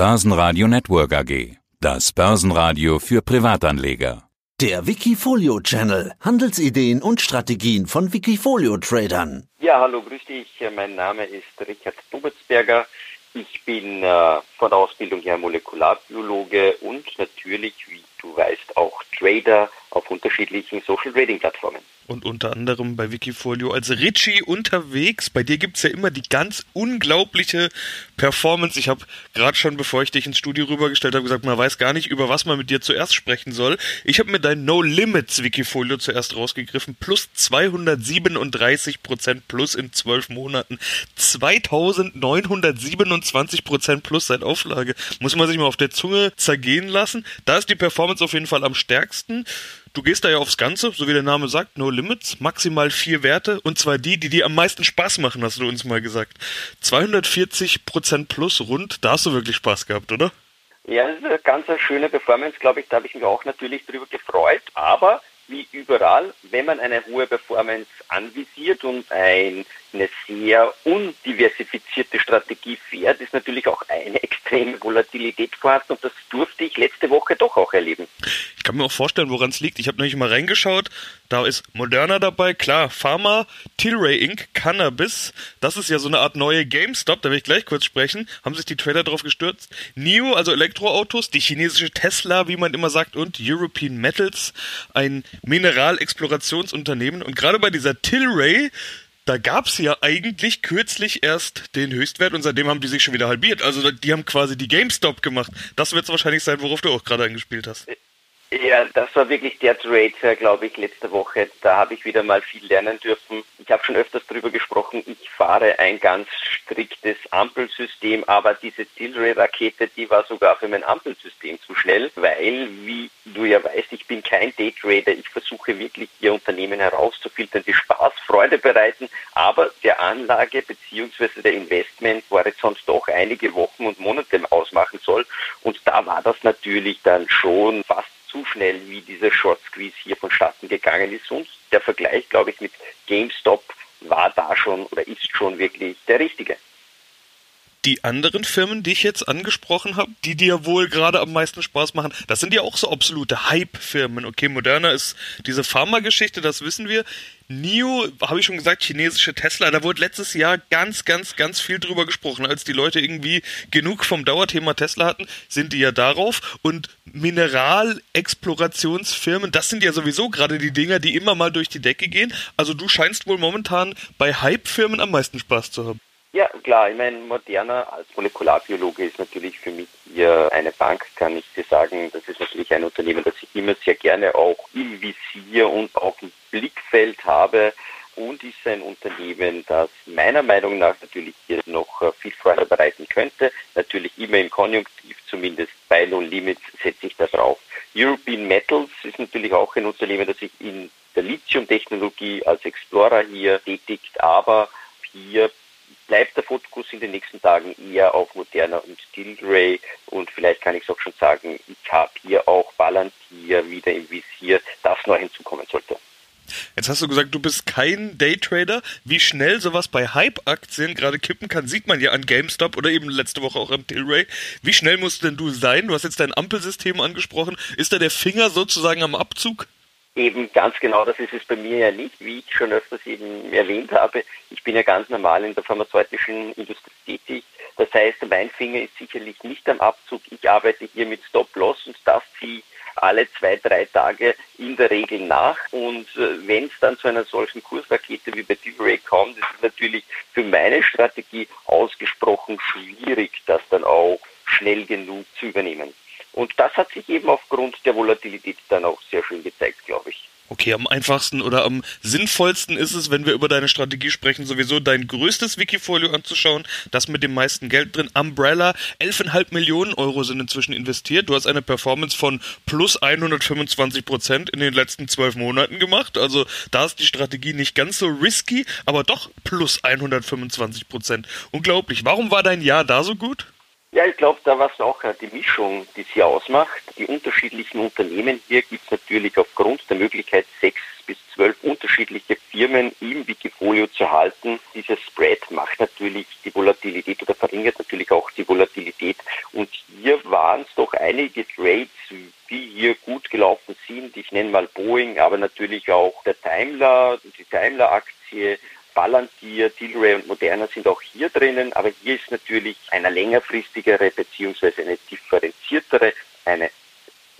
Börsenradio Network AG. Das Börsenradio für Privatanleger. Der Wikifolio Channel. Handelsideen und Strategien von Wikifolio Tradern. Ja, hallo, grüß dich. Mein Name ist Richard Dobertsberger. Ich bin äh, von der Ausbildung her Molekularbiologe und natürlich, wie du weißt, auch Trader auf unterschiedlichen Social Trading Plattformen und unter anderem bei Wikifolio als Richie unterwegs. Bei dir gibt es ja immer die ganz unglaubliche Performance. Ich habe gerade schon, bevor ich dich ins Studio rübergestellt habe, gesagt, man weiß gar nicht, über was man mit dir zuerst sprechen soll. Ich habe mir dein No Limits Wikifolio zuerst rausgegriffen. Plus 237 Prozent plus in zwölf Monaten. 2927 Prozent plus seit Auflage. Muss man sich mal auf der Zunge zergehen lassen. Da ist die Performance auf jeden Fall am stärksten. Du gehst da ja aufs Ganze, so wie der Name sagt, No Limits, maximal vier Werte und zwar die, die dir am meisten Spaß machen, hast du uns mal gesagt. 240% plus rund, da hast du wirklich Spaß gehabt, oder? Ja, das ist eine ganz schöne Performance, glaube ich, da habe ich mich auch natürlich drüber gefreut, aber wie überall, wenn man eine hohe Performance anvisiert und ein, eine sehr undiversifizierte Strategie fährt, ist natürlich auch eine extreme Volatilität vorhanden und das durfte ich letzte Woche doch auch erleben. Ich kann mir auch vorstellen, woran es liegt. Ich habe nämlich mal reingeschaut, da ist Moderna dabei, klar, Pharma, Tilray Inc., Cannabis, das ist ja so eine Art neue GameStop, da will ich gleich kurz sprechen, haben sich die Trader drauf gestürzt. NIO, also Elektroautos, die chinesische Tesla, wie man immer sagt, und European Metals, ein Mineralexplorationsunternehmen. Und gerade bei dieser Tilray, da gab es ja eigentlich kürzlich erst den Höchstwert und seitdem haben die sich schon wieder halbiert. Also die haben quasi die GameStop gemacht. Das wird es wahrscheinlich sein, worauf du auch gerade angespielt hast. Ja, das war wirklich der Trade, glaube ich, letzte Woche. Da habe ich wieder mal viel lernen dürfen. Ich habe schon öfters darüber gesprochen, ich fahre ein ganz striktes Ampelsystem, aber diese Tilray-Rakete, die war sogar für mein Ampelsystem zu schnell, weil, wie du ja weißt, ich bin kein Daytrader. Ich versuche wirklich, ihr Unternehmen herauszufiltern, die Spaß, Freude bereiten, aber der Anlage bzw. der Investmenthorizont doch einige Wochen und Monate ausmachen soll. Und da war das natürlich dann schon fast zu schnell, wie dieser Short Squeeze hier vonstatten gegangen ist. Und der Vergleich, glaube ich, mit GameStop war da schon oder ist schon wirklich der richtige die anderen Firmen, die ich jetzt angesprochen habe, die dir wohl gerade am meisten Spaß machen, das sind ja auch so absolute Hype-Firmen. Okay, Moderna ist diese Pharma-Geschichte, das wissen wir. NIO, habe ich schon gesagt, chinesische Tesla, da wurde letztes Jahr ganz, ganz, ganz viel drüber gesprochen. Als die Leute irgendwie genug vom Dauerthema Tesla hatten, sind die ja darauf. Und Mineralexplorationsfirmen, das sind ja sowieso gerade die Dinger, die immer mal durch die Decke gehen. Also du scheinst wohl momentan bei Hype-Firmen am meisten Spaß zu haben. Ja, klar. Ich meine, Moderna als Molekularbiologe ist natürlich für mich hier eine Bank, kann ich dir sagen. Das ist natürlich ein Unternehmen, das ich immer sehr gerne auch im Visier und auch im Blickfeld habe und ist ein Unternehmen, das meiner Meinung nach natürlich hier noch äh, viel Freude bereiten könnte. Natürlich immer im Konjunktiv, zumindest bei No Limits setze ich da drauf. European Metals ist natürlich auch ein Unternehmen, das sich in der Lithium-Technologie als Explorer hier tätigt, aber hier bleibt der Fokus in den nächsten Tagen eher auf Moderna und Tilray und vielleicht kann ich es auch schon sagen, ich habe hier auch Palantir wieder im Visier, das neu hinzukommen sollte. Jetzt hast du gesagt, du bist kein Daytrader. Wie schnell sowas bei Hype-Aktien gerade kippen kann, sieht man ja an GameStop oder eben letzte Woche auch am Tilray. Wie schnell musst denn du sein? Du hast jetzt dein Ampelsystem angesprochen. Ist da der Finger sozusagen am Abzug? Eben ganz genau, das ist es bei mir ja nicht, wie ich schon öfters eben erwähnt habe. Ich bin ja ganz normal in der pharmazeutischen Industrie tätig. Das heißt, mein Finger ist sicherlich nicht am Abzug. Ich arbeite hier mit Stop-Loss und das ziehe ich alle zwei, drei Tage in der Regel nach. Und äh, wenn es dann zu einer solchen Kursrakete wie bei Tilray kommt, ist es natürlich für meine Strategie ausgesprochen schwierig, das dann auch schnell genug zu übernehmen. Und das hat sich eben aufgrund der Volatilität dann auch sehr schön gezeigt, glaube ich. Okay, am einfachsten oder am sinnvollsten ist es, wenn wir über deine Strategie sprechen, sowieso dein größtes Wikifolio anzuschauen, das mit dem meisten Geld drin. Umbrella, 11,5 Millionen Euro sind inzwischen investiert. Du hast eine Performance von plus 125 Prozent in den letzten zwölf Monaten gemacht. Also da ist die Strategie nicht ganz so risky, aber doch plus 125 Prozent. Unglaublich. Warum war dein Jahr da so gut? Ja, ich glaube, da war es auch die Mischung, die sie ausmacht. Die unterschiedlichen Unternehmen hier gibt es natürlich aufgrund der Möglichkeit, sechs bis zwölf unterschiedliche Firmen im Wikifolio zu halten. Dieser Spread macht natürlich die Volatilität oder verringert natürlich auch die Volatilität. Und waren es doch einige Trades, die hier gut gelaufen sind. Ich nenne mal Boeing, aber natürlich auch der Daimler, die Daimler-Aktie, Palantir, Tilray und Moderna sind auch hier drinnen, aber hier ist natürlich eine längerfristigere beziehungsweise eine differenziertere, eine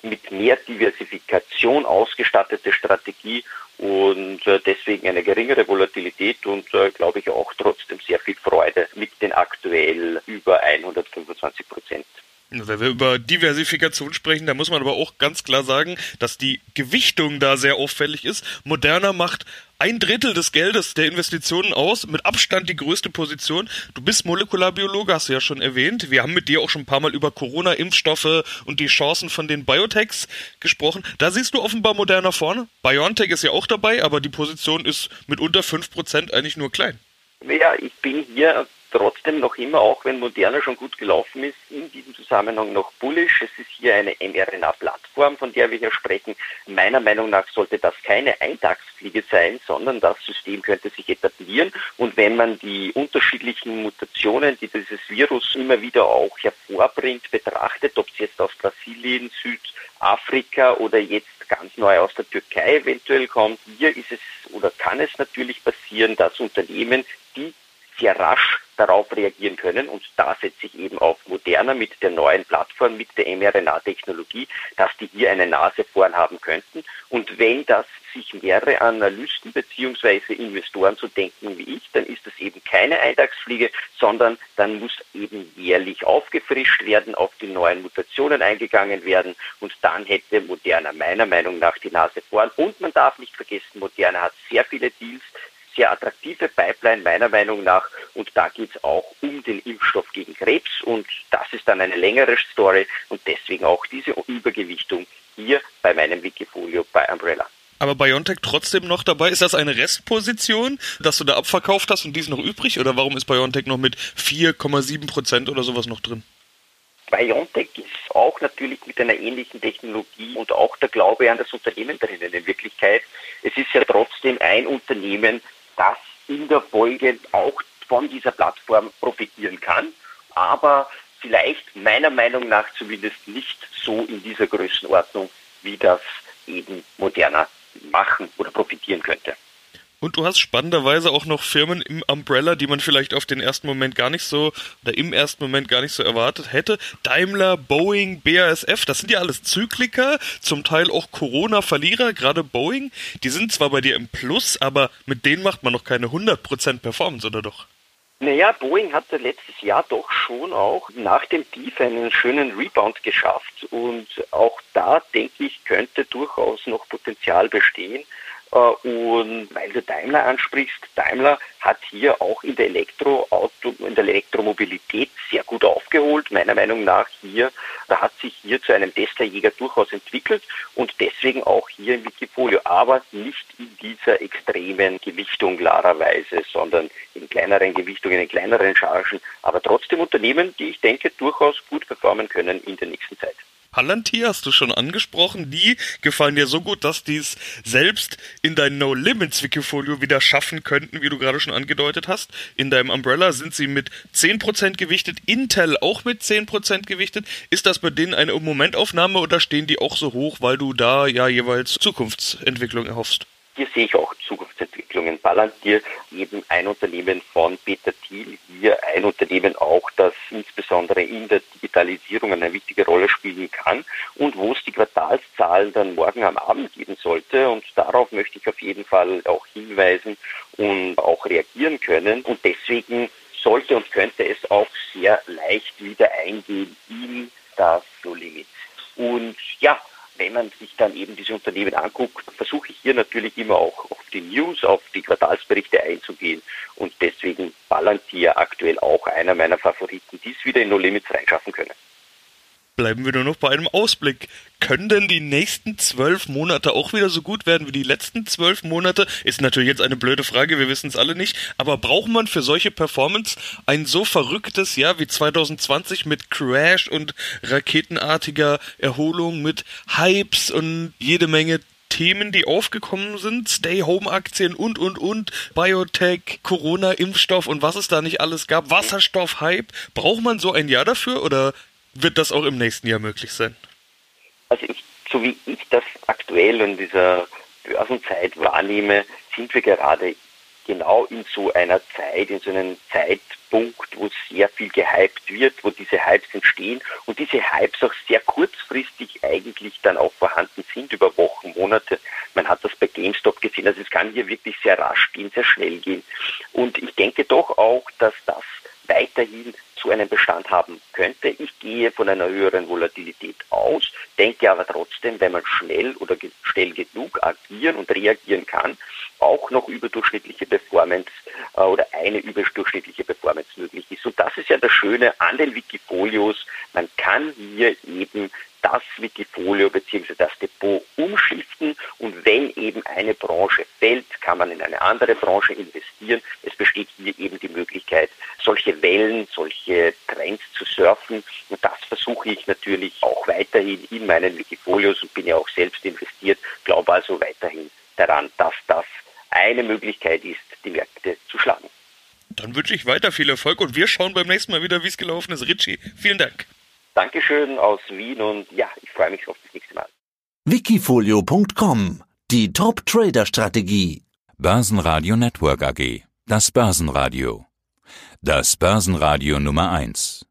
mit mehr Diversifikation ausgestattete Strategie und äh, deswegen eine geringere Volatilität und äh, glaube ich auch trotzdem sehr viel Freude mit den aktuell über 125 Prozent. Wenn wir über Diversifikation sprechen, da muss man aber auch ganz klar sagen, dass die Gewichtung da sehr auffällig ist. Moderna macht ein Drittel des Geldes der Investitionen aus, mit Abstand die größte Position. Du bist Molekularbiologe, hast du ja schon erwähnt. Wir haben mit dir auch schon ein paar Mal über Corona-Impfstoffe und die Chancen von den Biotechs gesprochen. Da siehst du offenbar Moderna vorne. BioNTech ist ja auch dabei, aber die Position ist mit unter 5% eigentlich nur klein. Ja, ich bin hier trotzdem noch immer, auch wenn Moderna schon gut gelaufen ist, in diesem Zusammenhang noch bullish. Es ist hier eine mRNA-Plattform, von der wir hier sprechen. Meiner Meinung nach sollte das keine Eintagsfliege sein, sondern das System könnte sich etablieren. Und wenn man die unterschiedlichen Mutationen, die dieses Virus immer wieder auch hervorbringt, betrachtet, ob es jetzt aus Brasilien, Südafrika oder jetzt ganz neu aus der Türkei eventuell kommt, hier ist es oder kann es natürlich passieren, dass Unternehmen, die sehr rasch darauf reagieren können. Und da setze ich eben auf Moderna mit der neuen Plattform, mit der mRNA-Technologie, dass die hier eine Nase vorn haben könnten. Und wenn das sich mehrere Analysten beziehungsweise Investoren so denken wie ich, dann ist das eben keine Eintagsfliege, sondern dann muss eben jährlich aufgefrischt werden, auf die neuen Mutationen eingegangen werden und dann hätte Moderna meiner Meinung nach die Nase vorn. Und man darf nicht vergessen, Moderna hat sehr viele Deals, sehr attraktive Pipeline meiner Meinung nach und da geht es auch um den Impfstoff gegen Krebs und das ist dann eine längere Story und deswegen auch diese Übergewichtung hier bei meinem Wikifolio bei Umbrella. Aber BioNTech trotzdem noch dabei? Ist das eine Restposition, dass du da abverkauft hast und die ist noch übrig? Oder warum ist BioNTech noch mit 4,7 Prozent oder sowas noch drin? BioNTech ist auch natürlich mit einer ähnlichen Technologie und auch der Glaube an das Unternehmen drinnen in Wirklichkeit. Es ist ja trotzdem ein Unternehmen, das in der Folge auch von dieser Plattform profitieren kann, aber vielleicht meiner Meinung nach zumindest nicht so in dieser Größenordnung, wie das eben moderner machen oder profitieren könnte. Und du hast spannenderweise auch noch Firmen im Umbrella, die man vielleicht auf den ersten Moment gar nicht so oder im ersten Moment gar nicht so erwartet hätte. Daimler, Boeing, BASF, das sind ja alles Zykliker, zum Teil auch Corona-Verlierer, gerade Boeing. Die sind zwar bei dir im Plus, aber mit denen macht man noch keine 100% Performance, oder doch? Naja, Boeing hatte letztes Jahr doch schon auch nach dem Tief einen schönen Rebound geschafft und auch da denke ich, könnte durchaus noch Potenzial bestehen. Äh, und weil du Daimler ansprichst, Daimler hat hier auch in der Elektroauto, in der Elektromobilität sehr gut aufgeholt. Meiner Meinung nach hier, da hat sich hier zu einem Tesla-Jäger durchaus entwickelt und deswegen auch hier im Wikifolio, aber nicht in dieser extremen Gewichtung klarerweise, sondern in kleineren Gewichtungen, in kleineren Chargen, aber trotzdem Unternehmen, die ich denke durchaus gut performen können in der nächsten Zeit. Palantir hast du schon angesprochen. Die gefallen dir so gut, dass die es selbst in dein No Limits Wikifolio wieder schaffen könnten, wie du gerade schon angedeutet hast. In deinem Umbrella sind sie mit 10% gewichtet, Intel auch mit 10% gewichtet. Ist das bei denen eine Momentaufnahme oder stehen die auch so hoch, weil du da ja jeweils Zukunftsentwicklung erhoffst? Hier sehe ich auch Zukunftsentwicklungen. Palantir eben ein Unternehmen von Peter Thiel, hier ein Unternehmen auch, das insbesondere in der Digitalisierung eine wichtige Rolle spielen kann und wo es die Quartalszahlen dann morgen am Abend geben sollte. Und darauf möchte ich auf jeden Fall auch hinweisen und auch reagieren können. Und deswegen sollte und könnte es auch sehr leicht wieder eingehen in das Limit. Und ja, wenn man sich dann eben diese Unternehmen anguckt, versuche ich hier natürlich immer auch die News, auf die Quartalsberichte einzugehen und deswegen Palantir aktuell auch einer meiner Favoriten, die es wieder in No Limits reinschaffen können bleiben wir nur noch bei einem Ausblick. Können denn die nächsten zwölf Monate auch wieder so gut werden wie die letzten zwölf Monate? Ist natürlich jetzt eine blöde Frage, wir wissen es alle nicht. Aber braucht man für solche Performance ein so verrücktes Jahr wie 2020 mit Crash und raketenartiger Erholung, mit Hypes und jede Menge Themen, die aufgekommen sind, Stay-Home-Aktien und, und, und, Biotech, Corona-Impfstoff und was es da nicht alles gab, Wasserstoff-Hype. Braucht man so ein Jahr dafür oder wird das auch im nächsten Jahr möglich sein? Also ich, so wie ich das aktuell in dieser Börsenzeit wahrnehme, sind wir gerade genau in so einer Zeit, in so einem Zeitpunkt, wo sehr viel gehypt wird, wo diese Hypes entstehen und diese Hypes auch sehr kurzfristig eigentlich dann auch vorhanden sind über Wochen, Monate. Man hat das bei GameStop gesehen, also es kann hier wirklich sehr rasch gehen, sehr schnell gehen. Und ich denke doch auch, dass das weiterhin zu einem Bestand haben könnte. Ich gehe von einer höheren Volatilität aus, denke aber trotzdem, wenn man schnell oder schnell genug agieren und reagieren kann, auch noch überdurchschnittliche Performance äh, oder eine überdurchschnittliche Performance möglich ist. Und das ist ja das Schöne an den Wikifolios. Man kann hier eben das Wikifolio bzw. das Depot umschiften und wenn eben eine Branche fällt, kann man in eine andere Branche investieren. Es besteht hier eben die Möglichkeit, solche Wellen, solche Trends zu surfen und das versuche ich natürlich auch weiterhin in meinen Wikifolios und bin ja auch selbst investiert, glaube also weiterhin daran, dass das eine Möglichkeit ist, die Märkte zu schlagen. Dann wünsche ich weiter viel Erfolg und wir schauen beim nächsten Mal wieder, wie es gelaufen ist. Richie, vielen Dank. Dankeschön aus Wien und ja, ich freue mich auf das nächste Mal. Wikifolio.com Die Top-Trader-Strategie. Börsenradio Network AG. Das Börsenradio. Das Börsenradio Nummer 1.